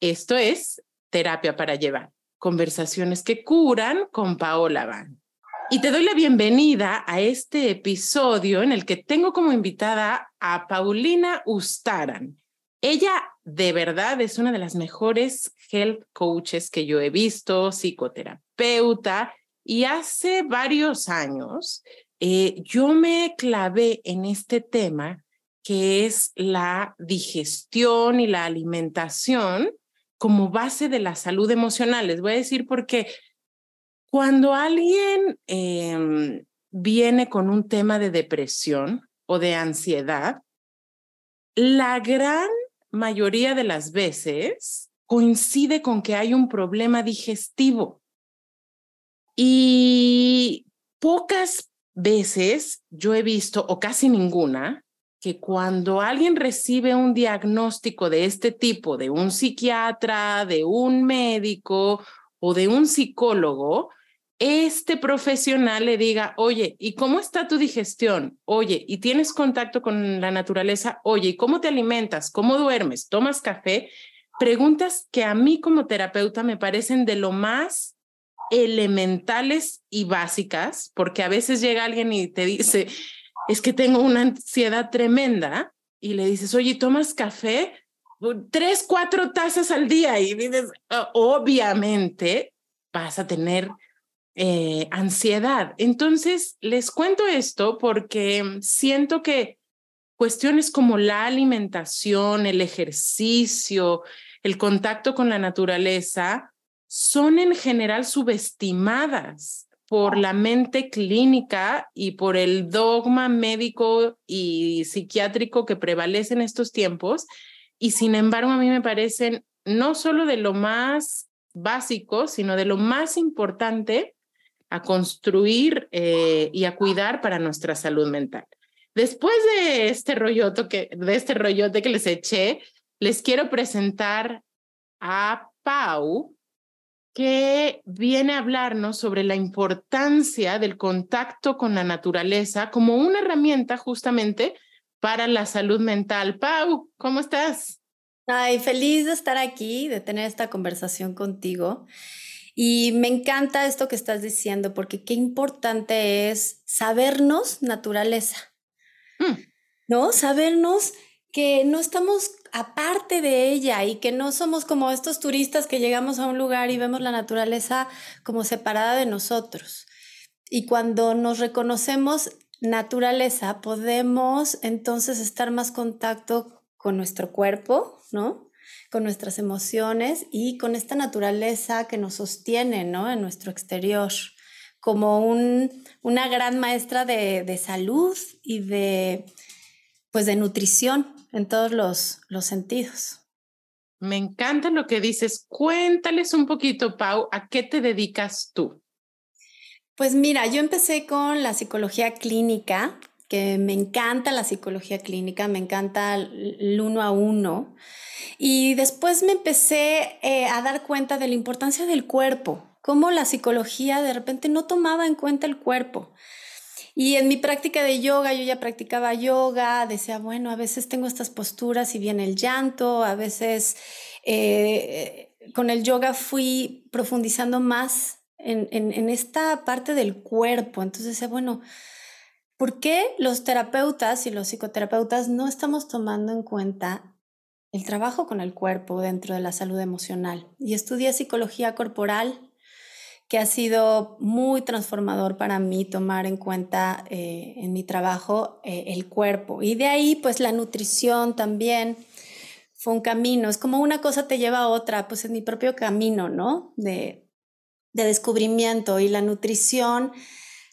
Esto es Terapia para Llevar, conversaciones que curan con Paola Van. Y te doy la bienvenida a este episodio en el que tengo como invitada a Paulina Ustaran. Ella de verdad es una de las mejores health coaches que yo he visto, psicoterapeuta, y hace varios años eh, yo me clavé en este tema que es la digestión y la alimentación como base de la salud emocional. Les voy a decir porque cuando alguien em, viene con un tema de depresión o de ansiedad, la gran mayoría de las veces coincide con que hay un problema digestivo. Y pocas veces yo he visto, o casi ninguna, que cuando alguien recibe un diagnóstico de este tipo, de un psiquiatra, de un médico o de un psicólogo, este profesional le diga, oye, ¿y cómo está tu digestión? Oye, ¿y tienes contacto con la naturaleza? Oye, ¿y cómo te alimentas? ¿Cómo duermes? ¿Tomas café? Preguntas que a mí como terapeuta me parecen de lo más elementales y básicas, porque a veces llega alguien y te dice, es que tengo una ansiedad tremenda y le dices, oye, ¿tomas café? Tres, cuatro tazas al día y dices, ah, obviamente vas a tener eh, ansiedad. Entonces, les cuento esto porque siento que cuestiones como la alimentación, el ejercicio, el contacto con la naturaleza, son en general subestimadas por la mente clínica y por el dogma médico y psiquiátrico que prevalece en estos tiempos. Y sin embargo, a mí me parecen no solo de lo más básico, sino de lo más importante a construir eh, y a cuidar para nuestra salud mental. Después de este rollote que, de este rollote que les eché, les quiero presentar a Pau, que viene a hablarnos sobre la importancia del contacto con la naturaleza como una herramienta justamente para la salud mental. Pau, ¿cómo estás? Ay, feliz de estar aquí, de tener esta conversación contigo. Y me encanta esto que estás diciendo, porque qué importante es sabernos naturaleza, mm. ¿no? Sabernos que no estamos aparte de ella y que no somos como estos turistas que llegamos a un lugar y vemos la naturaleza como separada de nosotros. Y cuando nos reconocemos naturaleza, podemos entonces estar más contacto con nuestro cuerpo, ¿no? Con nuestras emociones y con esta naturaleza que nos sostiene, ¿no? En nuestro exterior, como una gran maestra de, de salud y de, pues, de nutrición en todos los, los sentidos. Me encanta lo que dices. Cuéntales un poquito, Pau, ¿a qué te dedicas tú? Pues mira, yo empecé con la psicología clínica, que me encanta la psicología clínica, me encanta el uno a uno. Y después me empecé eh, a dar cuenta de la importancia del cuerpo, cómo la psicología de repente no tomaba en cuenta el cuerpo. Y en mi práctica de yoga, yo ya practicaba yoga, decía, bueno, a veces tengo estas posturas y viene el llanto, a veces eh, con el yoga fui profundizando más en, en, esta parte del cuerpo. Entonces decía, bueno, ¿por qué los terapeutas y los psicoterapeutas no estamos tomando en cuenta el trabajo con el cuerpo dentro de la salud emocional? Y estudié psicología corporal que ha sido muy transformador para mí tomar en cuenta eh, en mi trabajo eh, el cuerpo. Y de ahí, pues la nutrición también fue un camino. Es como una cosa te lleva a otra, pues es mi propio camino, ¿no? De, de descubrimiento y la nutrición,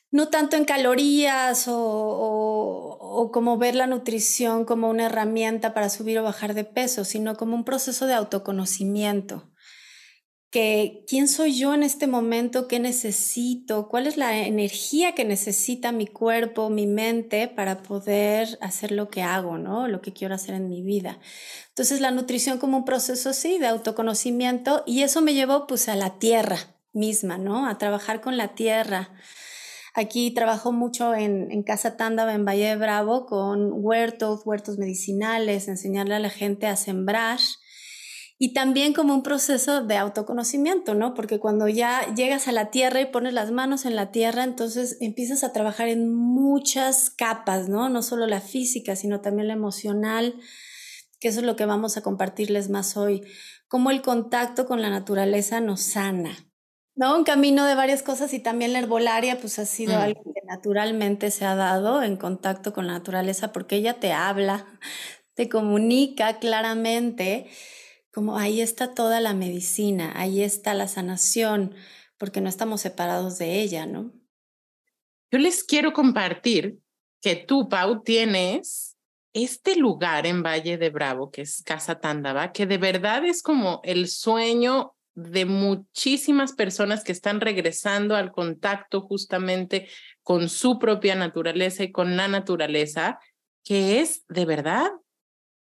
no tanto en calorías o, o como ver la nutrición como una herramienta para subir o bajar de peso, sino como un proceso de autoconocimiento que quién soy yo en este momento, qué necesito, cuál es la energía que necesita mi cuerpo, mi mente para poder hacer lo que hago, ¿no? Lo que quiero hacer en mi vida. Entonces la nutrición como un proceso sí de autoconocimiento y eso me llevó pues a la tierra misma, ¿no? A trabajar con la tierra. Aquí trabajo mucho en, en Casa Tándava, en Valle de Bravo, con huertos, huertos medicinales, enseñarle a la gente a sembrar y también como un proceso de autoconocimiento, ¿no? Porque cuando ya llegas a la tierra y pones las manos en la tierra, entonces empiezas a trabajar en muchas capas, ¿no? No solo la física, sino también la emocional, que eso es lo que vamos a compartirles más hoy, cómo el contacto con la naturaleza nos sana. ¿no? Un camino de varias cosas y también la herbolaria pues ha sido mm. algo que naturalmente se ha dado en contacto con la naturaleza porque ella te habla, te comunica claramente como ahí está toda la medicina, ahí está la sanación, porque no estamos separados de ella, ¿no? Yo les quiero compartir que tú, Pau, tienes este lugar en Valle de Bravo, que es Casa Tándava, que de verdad es como el sueño de muchísimas personas que están regresando al contacto justamente con su propia naturaleza y con la naturaleza, que es de verdad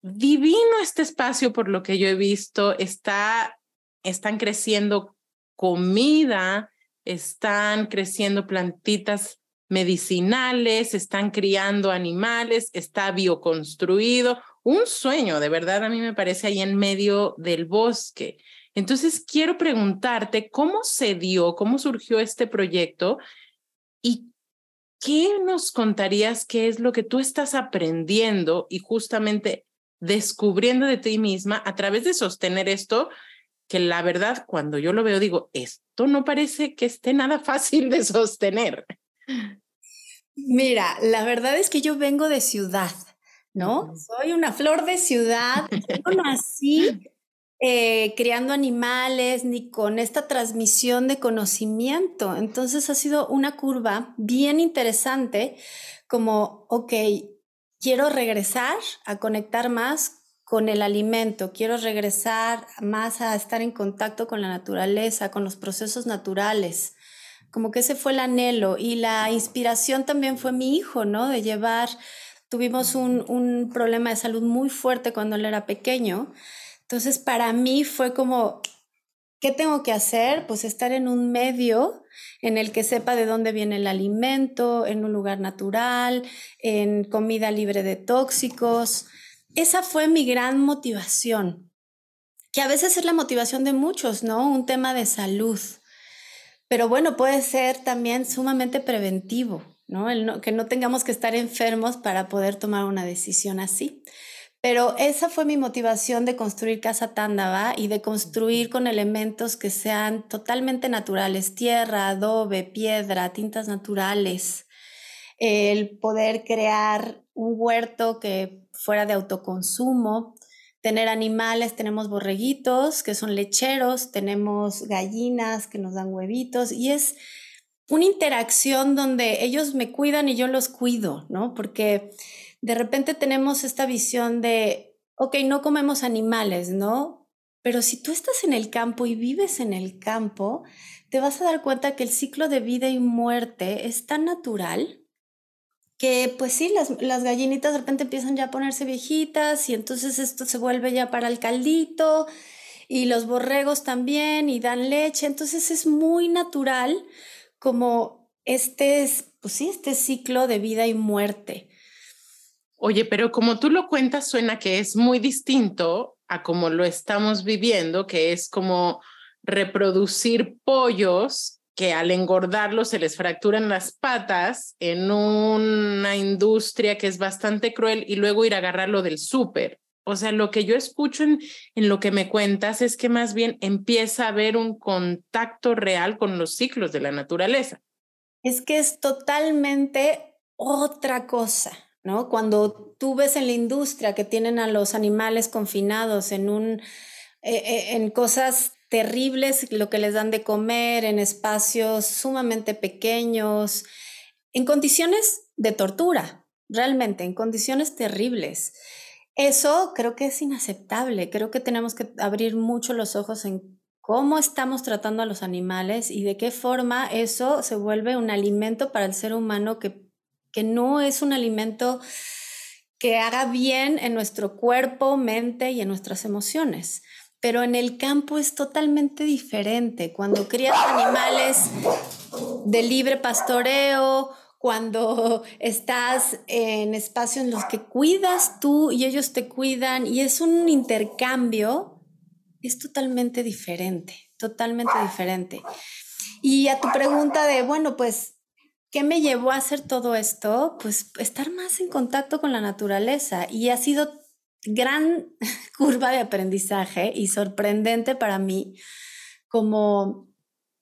divino este espacio por lo que yo he visto. Está, están creciendo comida, están creciendo plantitas medicinales, están criando animales, está bioconstruido. Un sueño, de verdad, a mí me parece ahí en medio del bosque. Entonces, quiero preguntarte cómo se dio, cómo surgió este proyecto y qué nos contarías qué es lo que tú estás aprendiendo y justamente descubriendo de ti misma a través de sostener esto, que la verdad, cuando yo lo veo, digo, esto no parece que esté nada fácil de sostener. Mira, la verdad es que yo vengo de ciudad, ¿no? Soy una flor de ciudad. Yo nací eh, criando animales ni con esta transmisión de conocimiento. Entonces ha sido una curva bien interesante, como, ok, quiero regresar a conectar más con el alimento, quiero regresar más a estar en contacto con la naturaleza, con los procesos naturales. Como que ese fue el anhelo y la inspiración también fue mi hijo, ¿no? De llevar, tuvimos un, un problema de salud muy fuerte cuando él era pequeño. Entonces para mí fue como, ¿qué tengo que hacer? Pues estar en un medio en el que sepa de dónde viene el alimento, en un lugar natural, en comida libre de tóxicos. Esa fue mi gran motivación, que a veces es la motivación de muchos, ¿no? Un tema de salud. Pero bueno, puede ser también sumamente preventivo, ¿no? Que no tengamos que estar enfermos para poder tomar una decisión así. Pero esa fue mi motivación de construir Casa Tándava y de construir con elementos que sean totalmente naturales, tierra, adobe, piedra, tintas naturales. El poder crear un huerto que fuera de autoconsumo, tener animales, tenemos borreguitos que son lecheros, tenemos gallinas que nos dan huevitos y es una interacción donde ellos me cuidan y yo los cuido, ¿no? Porque de repente tenemos esta visión de, ok, no comemos animales, ¿no? Pero si tú estás en el campo y vives en el campo, te vas a dar cuenta que el ciclo de vida y muerte es tan natural que pues sí, las, las, gallinitas de repente empiezan ya a ponerse viejitas y entonces esto se vuelve ya para el caldito y los borregos también y dan leche, entonces es muy natural como este, pues sí, este ciclo de vida y muerte. Oye, pero como tú lo cuentas, suena que es muy distinto a como lo estamos viviendo, que es como reproducir pollos que al engordarlos se les fracturan las patas en una industria que es bastante cruel y luego ir a agarrarlo del súper. O sea, lo que yo escucho en, en lo que me cuentas es que más bien empieza a haber un contacto real con los ciclos de la naturaleza. Es que es totalmente otra cosa. ¿No? Cuando tú ves en la industria que tienen a los animales confinados en un eh, eh, en cosas terribles, lo que les dan de comer, en espacios sumamente pequeños, en condiciones de tortura, realmente, en condiciones terribles. Eso creo que es inaceptable. Creo que tenemos que abrir mucho los ojos en cómo estamos tratando a los animales y de qué forma eso se vuelve un alimento para el ser humano que que no es un alimento que haga bien en nuestro cuerpo, mente y en nuestras emociones. Pero en el campo es totalmente diferente. Cuando crías animales de libre pastoreo, cuando estás en espacios en los que cuidas tú y ellos te cuidan y es un intercambio es totalmente diferente, totalmente diferente. Y a tu pregunta de, bueno, pues, ¿qué me llevó a hacer todo esto? Pues estar más en contacto con la naturaleza y ha sido gran curva de aprendizaje y sorprendente para mí como,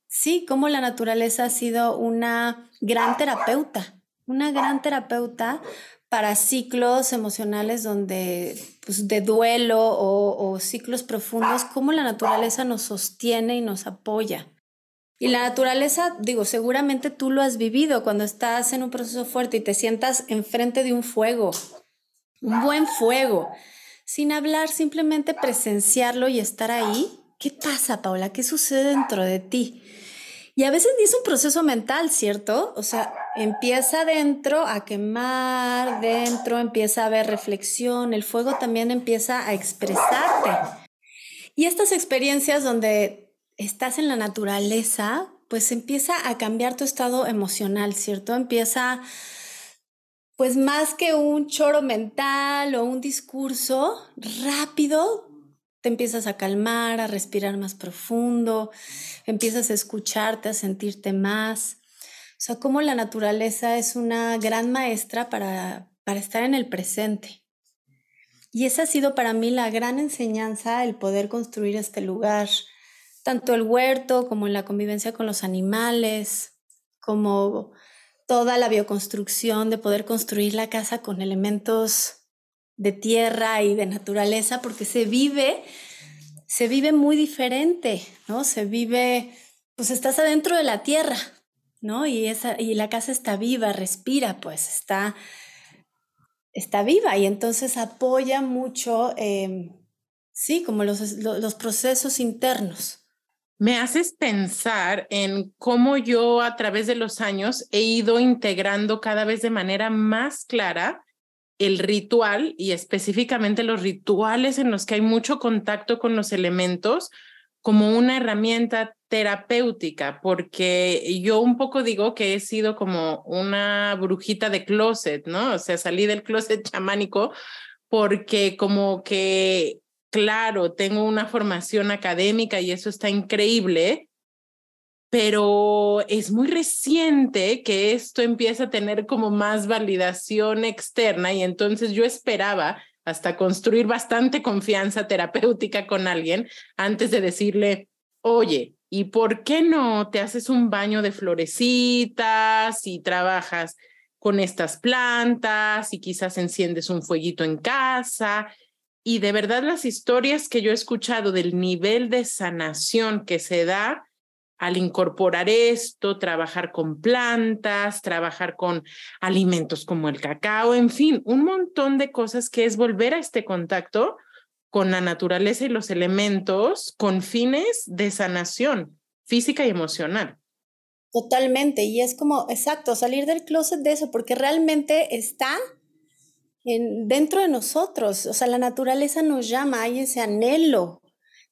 sí, como la naturaleza ha sido una gran terapeuta, una gran terapeuta para ciclos emocionales donde, pues, de duelo o, o ciclos profundos, cómo la naturaleza nos sostiene y nos apoya. Y la naturaleza, digo, seguramente tú lo has vivido cuando estás en un proceso fuerte y te sientas enfrente de un fuego, un buen fuego, sin hablar, simplemente presenciarlo y estar ahí. ¿Qué pasa, Paula? ¿Qué sucede dentro de ti? Y a veces es un proceso mental, ¿cierto? O sea, empieza dentro a quemar, dentro empieza a haber reflexión, el fuego también empieza a expresarte. Y estas experiencias donde estás en la naturaleza, pues empieza a cambiar tu estado emocional, ¿cierto? Empieza, pues más que un choro mental o un discurso rápido, te empiezas a calmar, a respirar más profundo, empiezas a escucharte, a sentirte más. O sea, como la naturaleza es una gran maestra para, para estar en el presente. Y esa ha sido para mí la gran enseñanza, el poder construir este lugar, tanto el huerto como la convivencia con los animales, como toda la bioconstrucción de poder construir la casa con elementos de tierra y de naturaleza, porque se vive, se vive muy diferente, ¿no? Se vive, pues estás adentro de la tierra, ¿no? Y, esa, y la casa está viva, respira, pues está, está viva y entonces apoya mucho, em, sí, como los, los procesos internos. Me haces pensar en cómo yo a través de los años he ido integrando cada vez de manera más clara el ritual y específicamente los rituales en los que hay mucho contacto con los elementos como una herramienta terapéutica, porque yo un poco digo que he sido como una brujita de closet, ¿no? O sea, salí del closet chamánico porque como que, claro, tengo una formación académica y eso está increíble, pero es muy reciente que esto empieza a tener como más validación externa y entonces yo esperaba hasta construir bastante confianza terapéutica con alguien antes de decirle, oye, ¿y por qué no te haces un baño de florecitas y trabajas con estas plantas y quizás enciendes un fueguito en casa? Y de verdad las historias que yo he escuchado del nivel de sanación que se da al incorporar esto, trabajar con plantas, trabajar con alimentos como el cacao, en fin, un montón de cosas que es volver a este contacto con la naturaleza y los elementos con fines de sanación física y emocional. Totalmente, y es como, exacto, salir del closet de eso, porque realmente está en, dentro de nosotros, o sea, la naturaleza nos llama, hay ese anhelo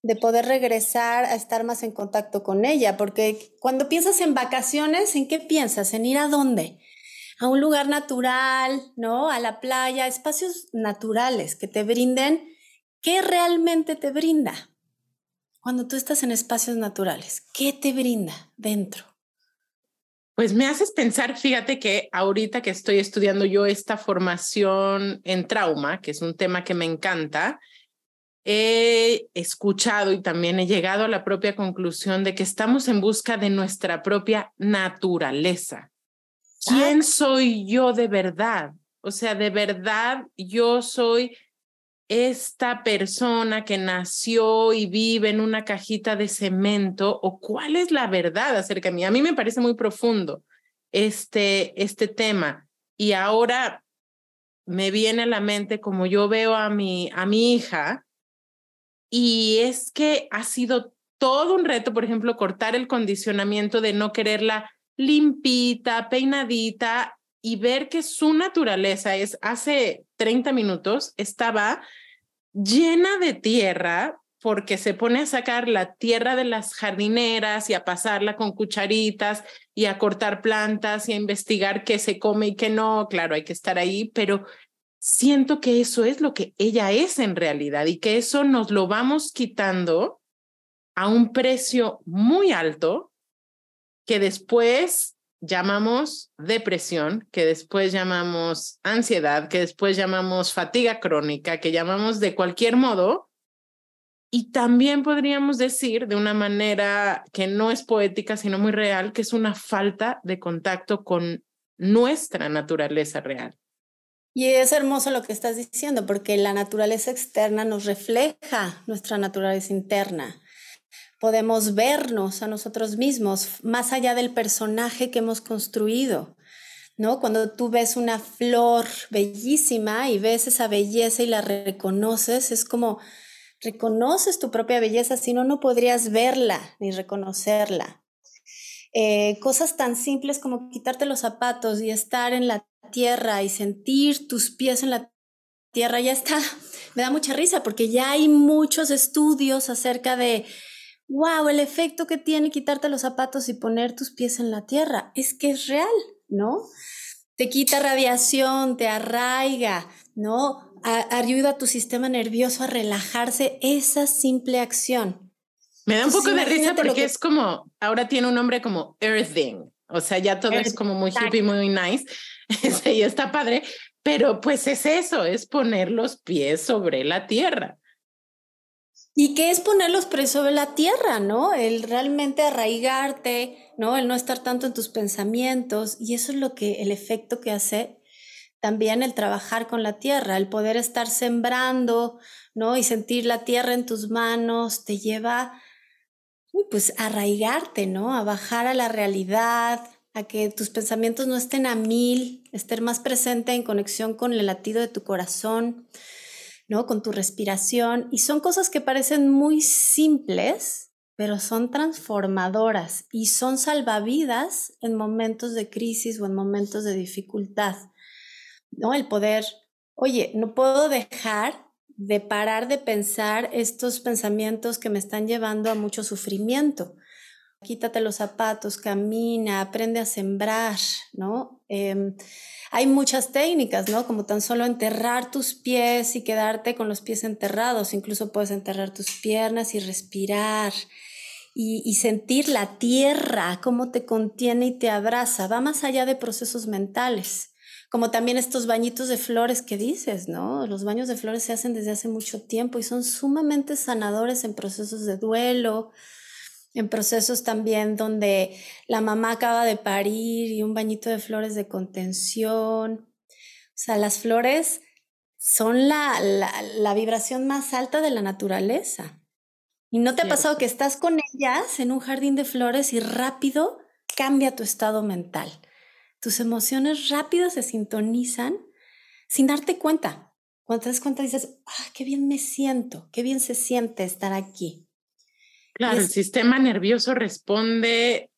de poder regresar a estar más en contacto con ella, porque cuando piensas en vacaciones, ¿en qué piensas? ¿En ir a dónde? A un lugar natural, ¿no? A la playa, espacios naturales que te brinden. ¿Qué realmente te brinda? Cuando tú estás en espacios naturales, ¿qué te brinda dentro? Pues me haces pensar, fíjate que ahorita que estoy estudiando yo esta formación en trauma, que es un tema que me encanta, he escuchado y también he llegado a la propia conclusión de que estamos en busca de nuestra propia naturaleza. ¿Quién soy yo de verdad? O sea, de verdad yo soy esta persona que nació y vive en una cajita de cemento o cuál es la verdad acerca de mí. A mí me parece muy profundo este, este tema y ahora me viene a la mente como yo veo a mi, a mi hija, y es que ha sido todo un reto, por ejemplo, cortar el condicionamiento de no quererla limpita, peinadita y ver que su naturaleza es, hace 30 minutos estaba llena de tierra porque se pone a sacar la tierra de las jardineras y a pasarla con cucharitas y a cortar plantas y a investigar qué se come y qué no. Claro, hay que estar ahí, pero siento que eso es lo que ella es en realidad y que eso nos lo vamos quitando a un precio muy alto que después llamamos depresión, que después llamamos ansiedad, que después llamamos fatiga crónica, que llamamos de cualquier modo. Y también podríamos decir de una manera que no es poética, sino muy real, que es una falta de contacto con nuestra naturaleza real. Y es hermoso lo que estás diciendo, porque la naturaleza externa nos refleja nuestra naturaleza interna. Podemos vernos a nosotros mismos más allá del personaje que hemos construido. ¿No? Cuando tú ves una flor bellísima y ves esa belleza y la reconoces, es como reconoces tu propia belleza, si no, no podrías verla ni reconocerla. Eh, cosas tan simples como quitarte los zapatos y estar en la tierra y sentir tus pies en la tierra, ya está. Me da mucha risa porque ya hay muchos estudios acerca de, wow, el efecto que tiene quitarte los zapatos y poner tus pies en la tierra. Es que es real, ¿no? Te quita radiación, te arraiga, ¿no? ayuda a tu sistema nervioso a relajarse esa simple acción. Me da un poco de risa porque es como, ahora tiene un nombre como earthing, o sea, ya todo es como muy hippie, muy nice, y está padre, pero pues es eso, es poner los pies sobre la tierra. ¿Y qué es poner los pies sobre la tierra, no? El realmente arraigarte, ¿no? El no estar tanto en tus pensamientos, y eso es lo que, el efecto que hace también el trabajar con la tierra, el poder estar sembrando, ¿no? Y sentir la tierra en tus manos, te lleva, pues, a arraigarte, ¿no? A bajar a la realidad, a que tus pensamientos no estén a mil, estar más presente en conexión con el latido de tu corazón, ¿no? Con tu respiración. Y son cosas que parecen muy simples, pero son transformadoras y son salvavidas en momentos de crisis o en momentos de dificultad, ¿no? El poder, oye, no puedo dejar de parar de pensar estos pensamientos que me están llevando a mucho sufrimiento quítate los zapatos, camina, aprende a sembrar, ¿no? Em, hay muchas técnicas, ¿no? Como tan solo enterrar tus pies y quedarte con los pies enterrados, incluso puedes enterrar tus piernas y respirar y, y sentir la tierra, cómo te contiene y te abraza, va más allá de procesos mentales como también estos bañitos de flores que dices, ¿no? Los baños de flores se hacen desde hace mucho tiempo y son sumamente sanadores en procesos de duelo, en procesos también donde la mamá acaba de parir y un bañito de flores de contención. O sea, las flores son la, la, vibración más alta de la naturaleza. ¿Y no te ha pasado que estás con ellas en un jardín de flores y rápido cambia tu estado mental? Tus emociones rápido se sintonizan sin darte cuenta. Cuando te das cuenta dices, ah, qué bien me siento, qué bien se siente estar aquí. Claro, el sistema nervioso responde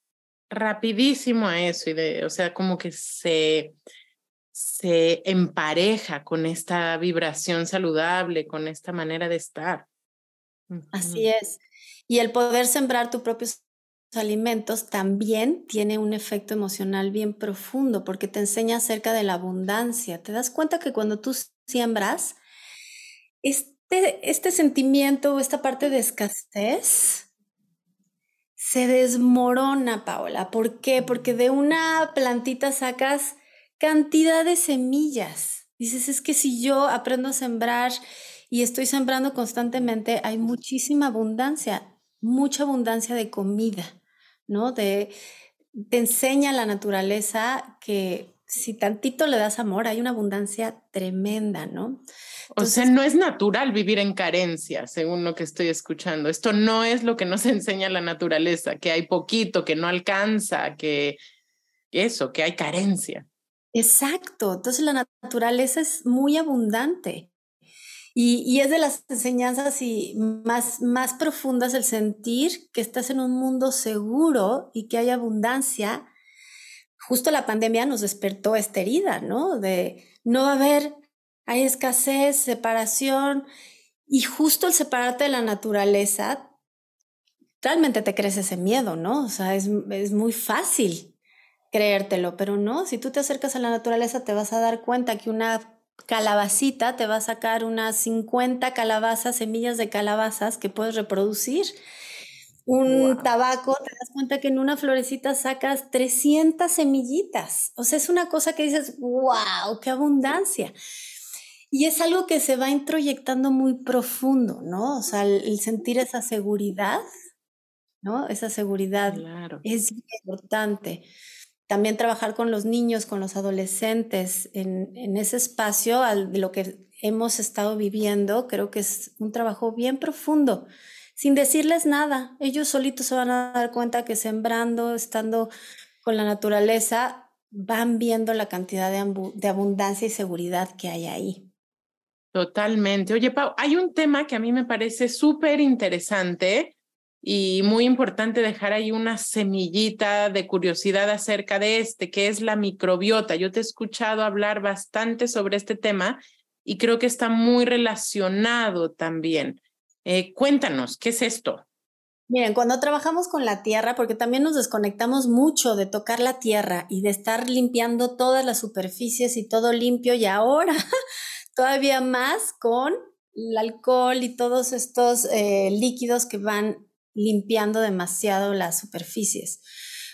rapidísimo a eso y de, o sea, como que se, se empareja con esta vibración saludable, con esta manera de estar. Así es. Y el poder sembrar tus propios alimentos también tiene un efecto emocional bien profundo porque te enseña acerca de la abundancia. Te das cuenta que cuando tú siembras, este, este sentimiento o esta parte de escasez se desmorona, Paola. ¿Por qué? Porque de una plantita sacas cantidad de semillas. Dices, es que si yo aprendo a sembrar y estoy sembrando constantemente, hay muchísima abundancia, mucha abundancia de comida, ¿no? Te enseña la naturaleza que si tantito le das amor, hay una abundancia tremenda, ¿no? O sea, no es natural vivir en carencia, según lo que estoy escuchando. Esto no es lo que nos enseña la naturaleza, que hay poquito, que no alcanza, que eso, que hay carencia. Exacto. Entonces la naturaleza es muy abundante. Y, y, es de las enseñanzas y más, más profundas el sentir que estás en un mundo seguro y que hay abundancia. Justo la pandemia nos despertó esta herida, ¿no? De no va a haber hay escasez, separación, y justo el separarte de la naturaleza, realmente te crees ese miedo, ¿no? O sea, es, es muy fácil creértelo, pero no, si tú te acercas a la naturaleza te vas a dar cuenta que una calabacita te va a sacar unas 50 calabazas, semillas de calabazas que puedes reproducir. Un tabaco, te das cuenta que en una florecita sacas 300 semillitas. O sea, es una cosa que dices, wow, qué abundancia. Y es algo que se va introyectando muy profundo, ¿no? O sea, el, sentir esa seguridad, ¿no? Esa seguridad es importante también trabajar con los niños, con los adolescentes en, ese espacio de lo que hemos estado viviendo, creo que es un trabajo bien profundo, sin decirles nada. Ellos solitos se van a dar cuenta que sembrando, estando con la naturaleza, van viendo la cantidad de, de abundancia y seguridad que hay ahí. Totalmente. Oye, Pau, hay un tema que a mí me parece súper interesante y muy importante dejar ahí una semillita de curiosidad acerca de este, que es la microbiota. Yo te he escuchado hablar bastante sobre este tema y creo que está muy relacionado también. Eh, cuéntanos, ¿qué es esto? Miren, cuando trabajamos con la tierra, porque también nos desconectamos mucho de tocar la tierra y de estar limpiando todas las superficies y todo limpio y ahora todavía más con el alcohol y todos estos eh, líquidos que van limpiando demasiado las superficies.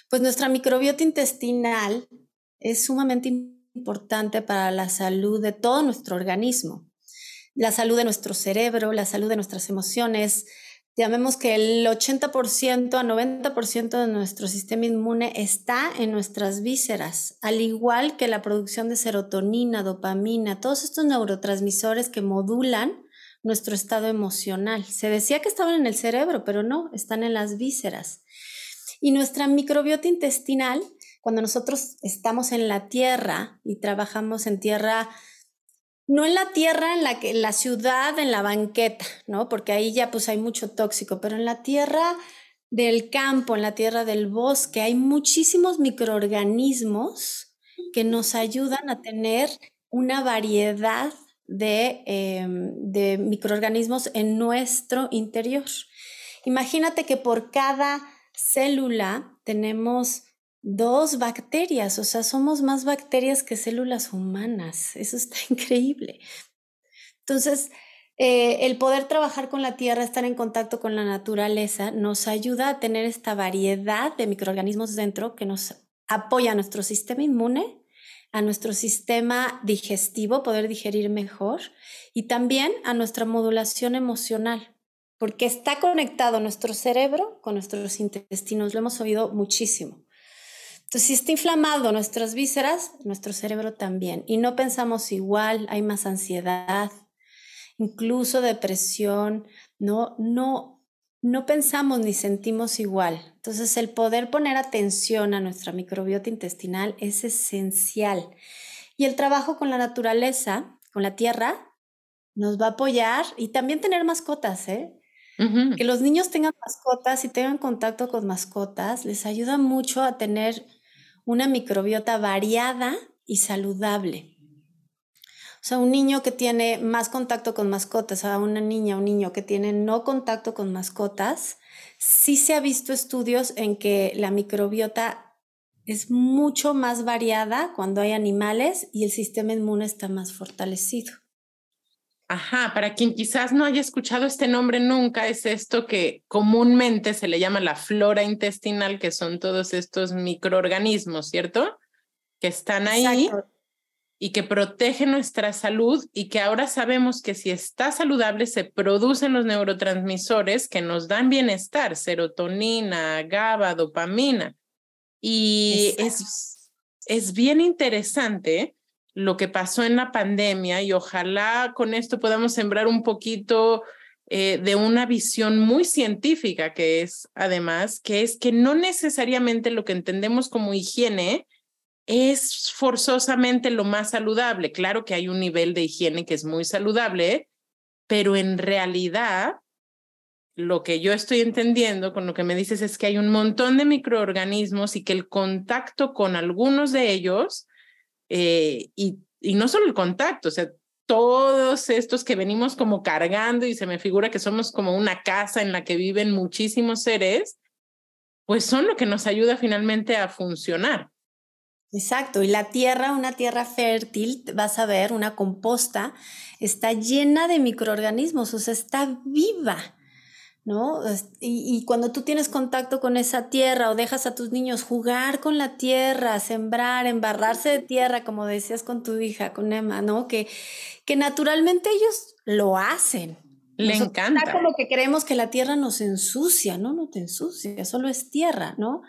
Pues nuestra microbiota intestinal es sumamente importante para la salud de todo nuestro organismo, la salud de nuestro cerebro, la salud de nuestras emociones. Llamemos que el 80% a 90% de nuestro sistema inmune está en nuestras vísceras, al igual que la producción de serotonina, dopamina, todos estos neurotransmisores que modulan nuestro estado emocional. Se decía que estaban en el cerebro, pero no, están en las vísceras. Y nuestra microbiota intestinal, cuando nosotros estamos en la tierra y trabajamos en tierra, no en la tierra, en la, la ciudad, en la banqueta, ¿no? Porque ahí ya pues hay mucho tóxico, pero en la tierra del campo, en la tierra del bosque, hay muchísimos microorganismos que nos ayudan a tener una variedad Em, de, microorganismos en nuestro interior. Imagínate que por cada célula tenemos dos bacterias, o sea, somos más bacterias que células humanas. Eso está increíble. Entonces, eh, el poder trabajar con la tierra, estar en contacto con la naturaleza, nos ayuda a tener esta variedad de microorganismos dentro que nos apoya nuestro sistema inmune a nuestro sistema digestivo, poder digerir mejor, y también a nuestra modulación emocional, porque está conectado nuestro cerebro con nuestros intestinos, lo hemos oído muchísimo. Entonces, si está inflamado nuestras vísceras, nuestro cerebro también, y no pensamos igual, hay más ansiedad, incluso depresión, no, no, no pensamos ni sentimos igual. Entonces el poder poner atención a nuestra microbiota intestinal es esencial. Y el trabajo con la naturaleza, con la tierra, nos va a apoyar y también tener mascotas, ¿eh? Que los niños tengan mascotas y tengan contacto con mascotas les ayuda mucho a tener una microbiota variada y saludable. O sea, un niño que tiene más contacto con mascotas, a una niña, un niño que tiene no contacto con mascotas, sí se ha visto estudios en que la microbiota es mucho más variada cuando hay animales y el sistema inmune está más fortalecido. Ajá, para quien quizás no haya escuchado este nombre nunca, es esto que comúnmente se le llama la flora intestinal, que son todos estos microorganismos, ¿cierto? Que están ahí y que protege nuestra salud y que ahora sabemos que si está saludable se producen los neurotransmisores que nos dan bienestar, serotonina, GABA, dopamina. Y es, es bien interesante lo que pasó en la pandemia y ojalá con esto podamos sembrar un poquito eh, de una visión muy científica que es además, que es que no necesariamente lo que entendemos como higiene es forzosamente lo más saludable. Claro que hay un nivel de higiene que es muy saludable, pero en realidad lo que yo estoy entendiendo con lo que me dices es que hay un montón de microorganismos y que el contacto con algunos de ellos, eh, y, y no solo el contacto, o sea, todos estos que venimos como cargando y se me figura que somos como una casa en la que viven muchísimos seres, pues son lo que nos ayuda finalmente a funcionar. Exacto, y la tierra, una tierra fértil, vas a ver, una composta, está llena de microorganismos, o sea, está viva, ¿no? Y, y, cuando tú tienes contacto con esa tierra o dejas a tus niños jugar con la tierra, sembrar, embarrarse de tierra, como decías con tu hija, con Emma, ¿no? Que, que naturalmente ellos lo hacen. Le encanta. Está como que creemos que la tierra nos ensucia, no, no te ensucia, solo es tierra, ¿no?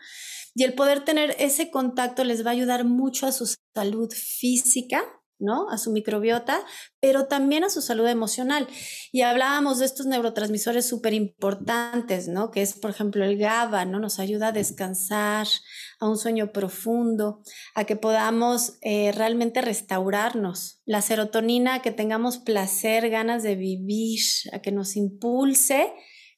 Y el poder tener ese contacto les va a ayudar mucho a su salud física, ¿no? A su microbiota, pero también a su salud emocional. Y hablábamos de estos neurotransmisores súper importantes, ¿no? Que es, por ejemplo, el GABA, ¿no? Nos ayuda a descansar, a un sueño profundo, a que podamos eh, realmente restaurarnos. La serotonina, que tengamos placer, ganas de vivir, a que nos impulse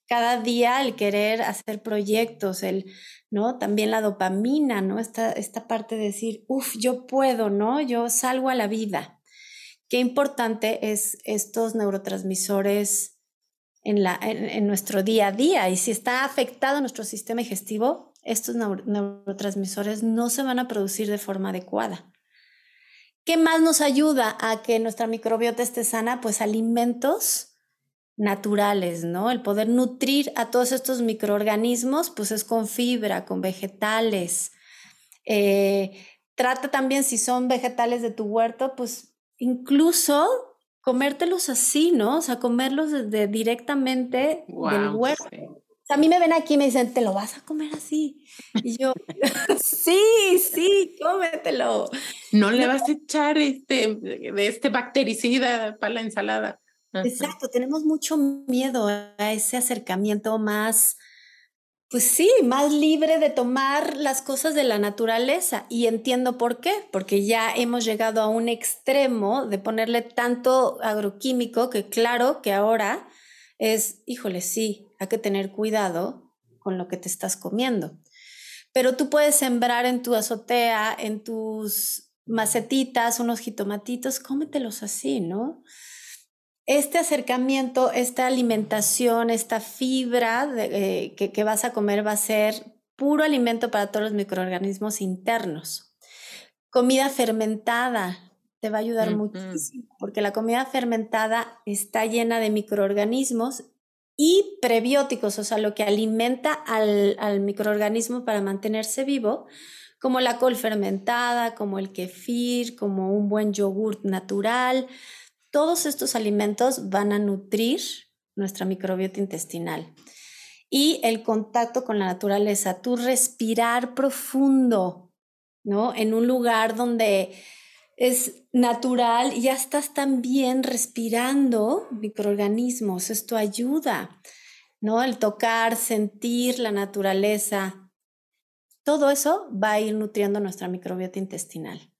cada día el querer hacer proyectos, el ¿no? También la dopamina, ¿no? Esta, esta parte de decir, uff, yo puedo, ¿no? Yo salgo a la vida. Qué importante es estos neurotransmisores en, la, en, nuestro día a día. Y si está afectado nuestro sistema digestivo, estos neurotransmisores no se van a producir de forma adecuada. ¿Qué más nos ayuda a que nuestra microbiota esté sana? Pues alimentos naturales, ¿no? El poder nutrir a todos estos microorganismos, pues es con fibra, con vegetales. Eh, trata también, si son vegetales de tu huerto, pues incluso comértelos así, ¿no? O sea, comerlos desde directamente del huerto. a mí me ven aquí y me dicen, ¿te lo vas a comer así? Y yo, sí, sí, cómetelo. No le vas a echar este, de este bactericida para la ensalada. Exacto, tenemos mucho miedo a ese acercamiento más, pues sí, más libre de tomar las cosas de la naturaleza. Y entiendo por qué, porque ya hemos llegado a un extremo de ponerle tanto agroquímico que claro que ahora es, híjole, sí, hay que tener cuidado con lo que te estás comiendo. Pero tú puedes sembrar en tu azotea, en tus macetitas, unos jitomatitos, cómetelos así, ¿no? Este acercamiento, esta alimentación, esta fibra eh, que, vas a comer va a ser puro alimento para todos los microorganismos internos. Comida fermentada te va a ayudar muchísimo porque la comida fermentada está llena de microorganismos y prebióticos, o sea, lo que alimenta al, al microorganismo para mantenerse vivo, como la col fermentada, como el kefir, como un buen yogurt natural todos estos alimentos van a nutrir nuestra microbiota intestinal. Y el contacto con la naturaleza, tu respirar profundo, ¿no? En un lugar donde es natural ya estás también respirando microorganismos, esto ayuda, ¿no? El tocar, sentir la naturaleza, todo eso va a ir nutriendo nuestra microbiota intestinal.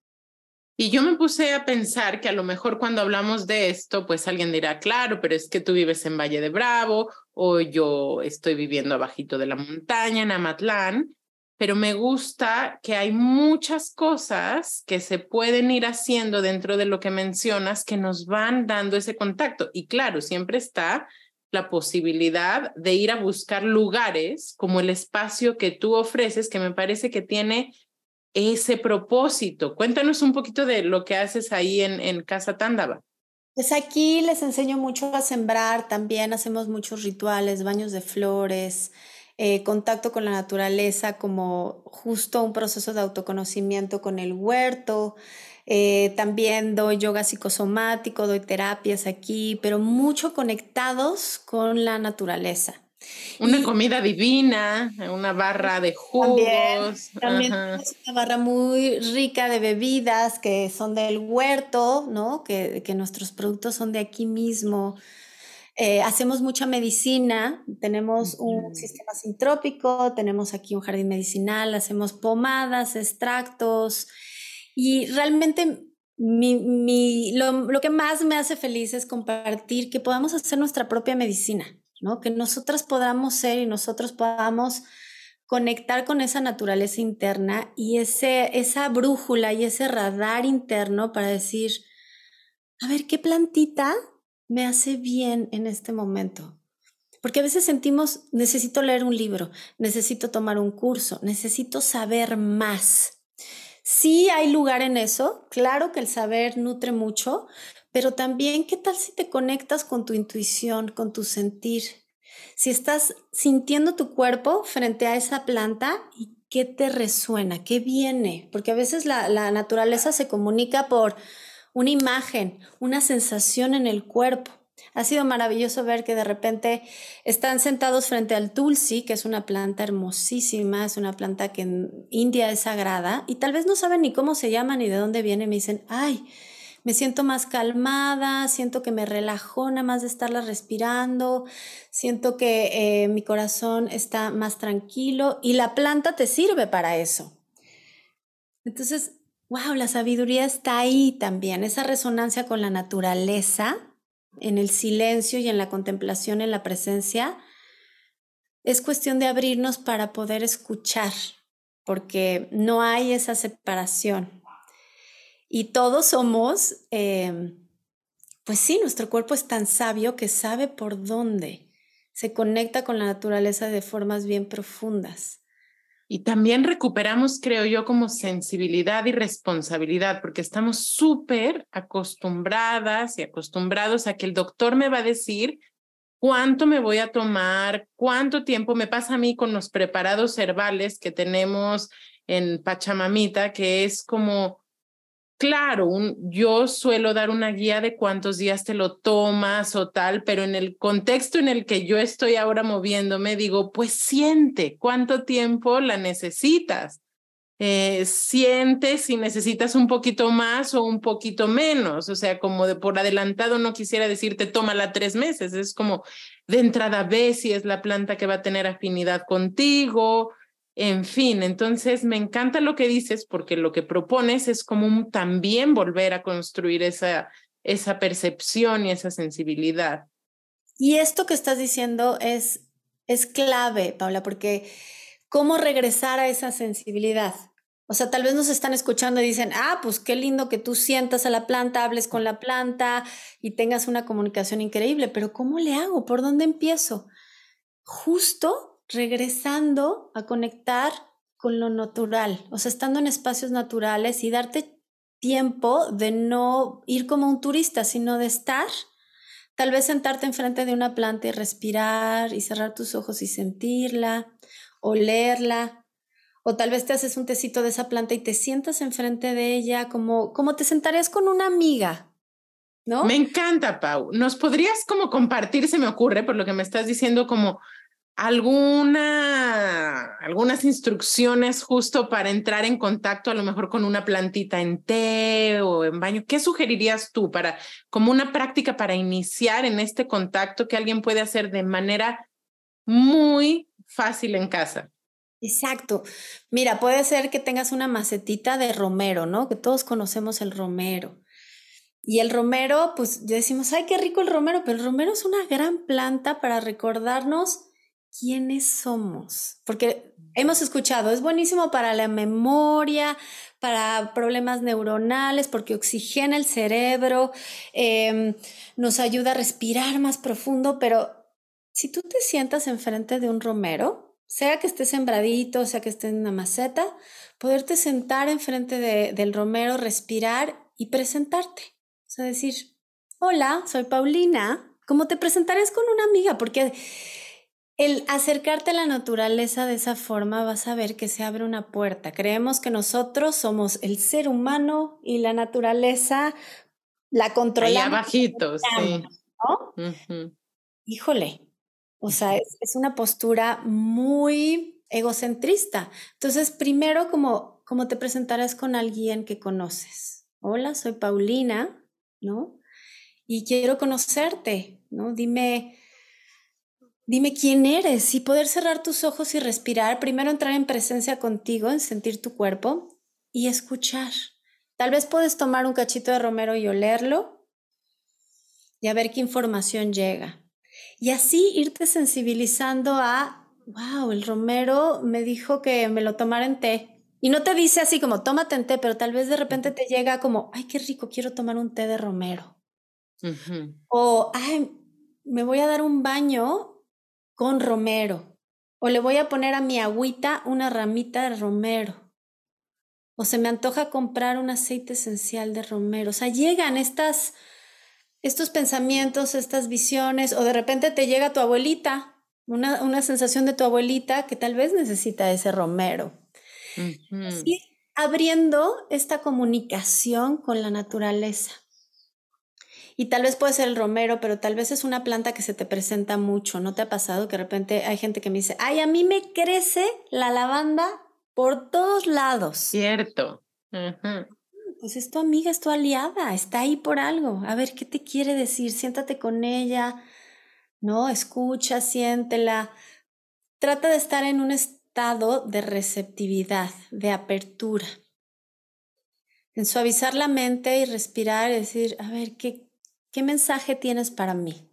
Y yo me puse a pensar que a lo mejor cuando hablamos de esto, pues alguien dirá, claro, pero es que tú vives en Valle de Bravo o yo estoy viviendo abajito de la montaña en Amatlán, pero me gusta que hay muchas cosas que se pueden ir haciendo dentro de lo que mencionas que nos van dando ese contacto. Y claro, siempre está la posibilidad de ir a buscar lugares como el espacio que tú ofreces, que me parece que tiene ese propósito. Cuéntanos un poquito de lo que haces ahí en, Casa Tándava. Pues aquí les enseño mucho a sembrar, también hacemos muchos rituales, baños de flores, eh, contacto con la naturaleza como justo un proceso de autoconocimiento con el huerto. Eh, también doy yoga psicosomático, doy terapias aquí, pero mucho conectados con la naturaleza. Una comida divina, una barra de jugos. También, una barra muy rica de bebidas que son del huerto, ¿no? Que, que nuestros productos son de aquí mismo. Eh, hacemos mucha medicina, tenemos un sistema sintrópico, tenemos aquí un jardín medicinal, hacemos pomadas, extractos y realmente mi, mi, lo, lo que más me hace feliz es compartir que podamos hacer nuestra propia medicina. ¿No? Que nosotras podamos ser y nosotros podamos conectar con esa naturaleza interna y ese, esa brújula y ese radar interno para decir, a ver, ¿qué plantita me hace bien en este momento? Porque a veces sentimos, necesito leer un libro, necesito tomar un curso, necesito saber más. Sí hay lugar en eso, claro que el saber nutre mucho, pero también qué tal si te conectas con tu intuición, con tu sentir. Si estás sintiendo tu cuerpo frente a esa planta y qué te resuena, qué viene, porque a veces la, la naturaleza se comunica por una imagen, una sensación en el cuerpo. Ha sido maravilloso ver que de repente están sentados frente al tulsi, que es una planta hermosísima, es una planta que en India es sagrada, y tal vez no saben ni cómo se llama ni de dónde viene. Me dicen, ay, me siento más calmada, siento que me relajó nada más de estarla respirando, siento que eh, mi corazón está más tranquilo y la planta te sirve para eso. Entonces, wow, la sabiduría está ahí también, esa resonancia con la naturaleza en el silencio y en la contemplación, en la presencia, es cuestión de abrirnos para poder escuchar, porque no hay esa separación. Y todos somos, eh, pues sí, nuestro cuerpo es tan sabio que sabe por dónde se conecta con la naturaleza de formas bien profundas. Y también recuperamos, creo yo, como sensibilidad y responsabilidad, porque estamos súper acostumbradas y acostumbrados a que el doctor me va a decir cuánto me voy a tomar, cuánto tiempo me pasa a mí con los preparados herbales que tenemos en Pachamamita, que es como Claro, yo suelo dar una guía de cuántos días te lo tomas o tal, pero en el contexto en el que yo estoy ahora moviéndome, digo, pues siente cuánto tiempo la necesitas. Eh, siente si necesitas un poquito más o un poquito menos. O sea, como de por adelantado no quisiera decirte tómala tres meses. Es como de entrada ve si es la planta que va a tener afinidad contigo, en fin, entonces me encanta lo que dices porque lo que propones es como también volver a construir esa, esa percepción y esa sensibilidad. Y esto que estás diciendo es, es clave, Paula, porque ¿cómo regresar a esa sensibilidad? O sea, tal vez nos están escuchando y dicen, ah, pues qué lindo que tú sientas a la planta, hables con la planta y tengas una comunicación increíble, pero ¿cómo le hago? ¿Por dónde empiezo? Justo regresando a conectar con lo natural, o sea, estando en espacios naturales y darte tiempo de no ir como un turista, sino de estar, tal vez sentarte enfrente de una planta y respirar y cerrar tus ojos y sentirla, olerla, o tal vez te haces un tecito de esa planta y te sientas enfrente de ella como, como te sentarías con una amiga, ¿no? Me encanta, Pau. ¿Nos podrías como compartir, se me ocurre, por lo que me estás diciendo, como alguna, algunas instrucciones justo para entrar en contacto a lo mejor con una plantita en té o en baño. ¿Qué sugerirías tú para, como una práctica para iniciar en este contacto que alguien puede hacer de manera muy fácil en casa? Exacto. Mira, puede ser que tengas una macetita de romero, ¿no? Que todos conocemos el romero. Y el romero, pues decimos, ay, qué rico el romero, pero el romero es una gran planta para recordarnos quiénes somos. Porque hemos escuchado, es buenísimo para la memoria, para problemas neuronales, porque oxigena el cerebro, em, nos ayuda a respirar más profundo, pero si tú te sientas enfrente de un romero, sea que esté sembradito, sea que esté en una maceta, poderte sentar enfrente de, del romero, respirar y presentarte. O sea, decir, hola, soy Paulina, ¿cómo te presentarías con una amiga? Porque el acercarte a la naturaleza de esa forma vas a ver que se abre una puerta. Creemos que nosotros somos el ser humano y la naturaleza la controlamos. Ahí abajito, sí. Híjole, o sea, es, es, una postura muy egocentrista. Entonces, primero, como, como te presentarás con alguien que conoces. Hola, soy Paulina, ¿no? Y quiero conocerte, ¿no? Dime, Dime quién eres y poder cerrar tus ojos y respirar. Primero entrar en presencia contigo, en sentir tu cuerpo y escuchar. Tal vez puedes tomar un cachito de romero y olerlo y a ver qué información llega. Y así irte sensibilizando a, wow, el romero me dijo que me lo tomara en té. Y no te dice así como, tómate en té, pero tal vez de repente te llega como, ay, qué rico, quiero tomar un té de romero. O, ay, me voy a dar un baño con romero. O le voy a poner a mi agüita una ramita de romero. o se me antoja comprar un aceite esencial de romero. O sea, llegan estas, estos pensamientos, estas visiones, o de repente te llega tu abuelita, una, una sensación de tu abuelita que tal vez necesita ese romero. y abriendo esta comunicación con la naturaleza. Y tal vez puede ser el romero, pero tal vez es una planta que se te presenta mucho. ¿No te ha pasado que de repente hay gente que me dice, ay, a mí me crece la lavanda por todos lados? Cierto. Pues es tu amiga, es tu aliada, está ahí por algo. A ver, ¿qué te quiere decir? Siéntate con ella, ¿no? Escucha, siéntela. Trata de estar en un estado de receptividad, de apertura. En suavizar la mente y respirar y decir, a ver, ¿qué, ¿Qué mensaje tienes para mí?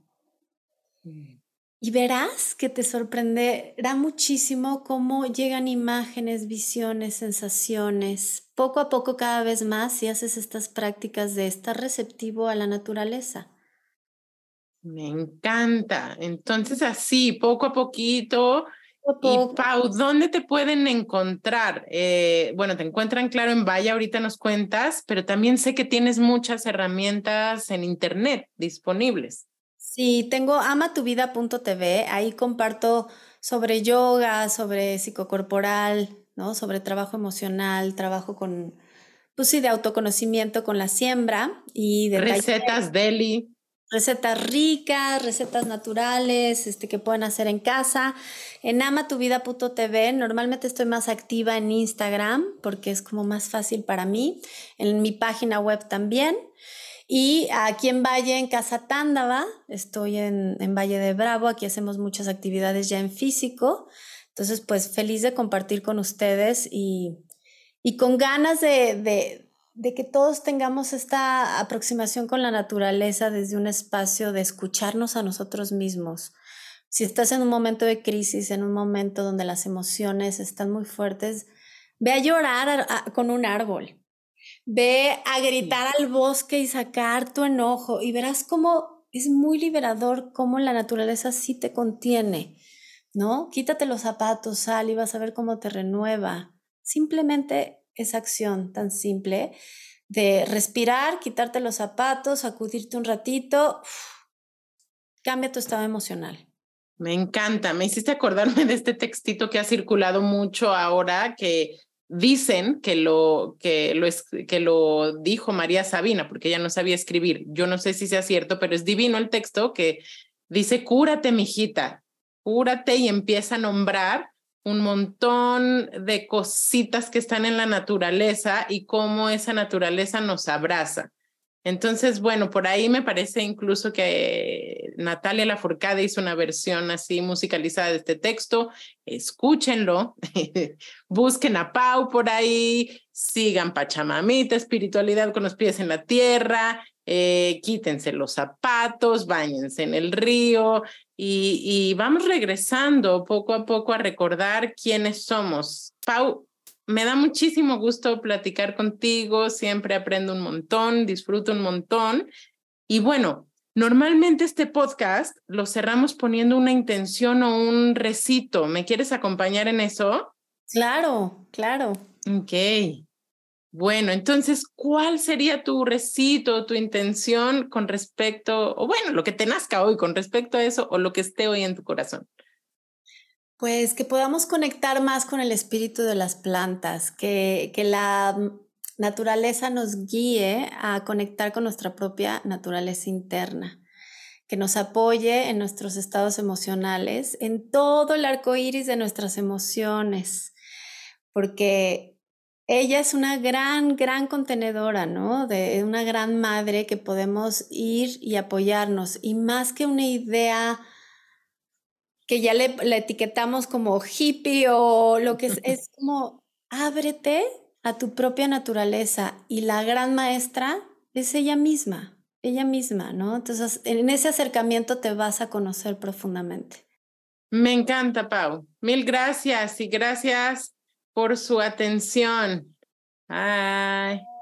Mm. Y verás que te sorprenderá muchísimo cómo llegan imágenes, visiones, sensaciones, poco a poco cada vez más si haces estas prácticas de estar receptivo a la naturaleza. Me encanta. Entonces así, poco a poquito, y Pau, ¿dónde te pueden encontrar? Eh, bueno, te encuentran claro en Vaya, ahorita nos cuentas, pero también sé que tienes muchas herramientas en Internet disponibles. Sí, tengo amatuvida.tv, ahí comparto sobre yoga, sobre psicocorporal, ¿no? sobre trabajo emocional, trabajo con, pues sí, de autoconocimiento con la siembra y de... Recetas deli recetas ricas, recetas naturales, este, que pueden hacer en casa. En amatuvida.tv normalmente estoy más activa en Instagram porque es como más fácil para mí. En mi página web también. Y aquí en Valle, en Casa Tándava, estoy en, Valle de Bravo, aquí hacemos muchas actividades ya en físico. Entonces, pues feliz de compartir con ustedes y, y con ganas de que todos tengamos esta aproximación con la naturaleza desde un espacio de escucharnos a nosotros mismos. Si estás en un momento de crisis, en un momento donde las emociones están muy fuertes, ve a llorar con un árbol. Ve a gritar al bosque y sacar tu enojo y verás cómo es muy liberador cómo la naturaleza sí te contiene, ¿no? Quítate los zapatos, sal y vas a ver cómo te renueva. Simplemente esa acción tan simple de respirar, quitarte los zapatos, sacudirte un ratito, cambia tu estado emocional. Me encanta, me hiciste acordarme de este textito que ha circulado mucho ahora, que dicen que lo, que lo, que lo dijo María Sabina, porque ella no sabía escribir. Yo no sé si sea cierto, pero es divino el texto que dice, cúrate, mijita, cúrate y empieza a nombrar un montón de cositas que están en la naturaleza y cómo esa naturaleza nos abraza. Entonces, bueno, por ahí me parece incluso que Natalia Lafourcade hizo una versión así musicalizada de este texto. Escúchenlo, busquen a Pau por ahí, sigan Pachamamita, espiritualidad con los pies en la tierra, eh, quítense los zapatos, bañense en el río, y, vamos regresando poco a poco a recordar quiénes somos. Pau, me da muchísimo gusto platicar contigo, siempre aprendo un montón, disfruto un montón. Y bueno, normalmente este podcast lo cerramos poniendo una intención o un recito. ¿Me quieres acompañar en eso? Claro, claro. Ok. Bueno, entonces, ¿cuál sería tu recito, tu intención con respecto, o bueno, lo que te nazca hoy con respecto a eso o lo que esté hoy en tu corazón? Pues que podamos conectar más con el espíritu de las plantas, que, que la naturaleza nos guíe a conectar con nuestra propia naturaleza interna, que nos apoye en nuestros estados emocionales, en todo el arco iris de nuestras emociones, porque ella es una gran, gran contenedora, ¿no? De una gran madre que podemos ir y apoyarnos. Y más que una idea que ya le, etiquetamos como hippie o lo que es, es como ábrete a tu propia naturaleza. Y la gran maestra es ella misma, ella misma, ¿no? Entonces, en ese acercamiento te vas a conocer profundamente. Me encanta, Pau. Mil gracias y gracias por su atención. Bye.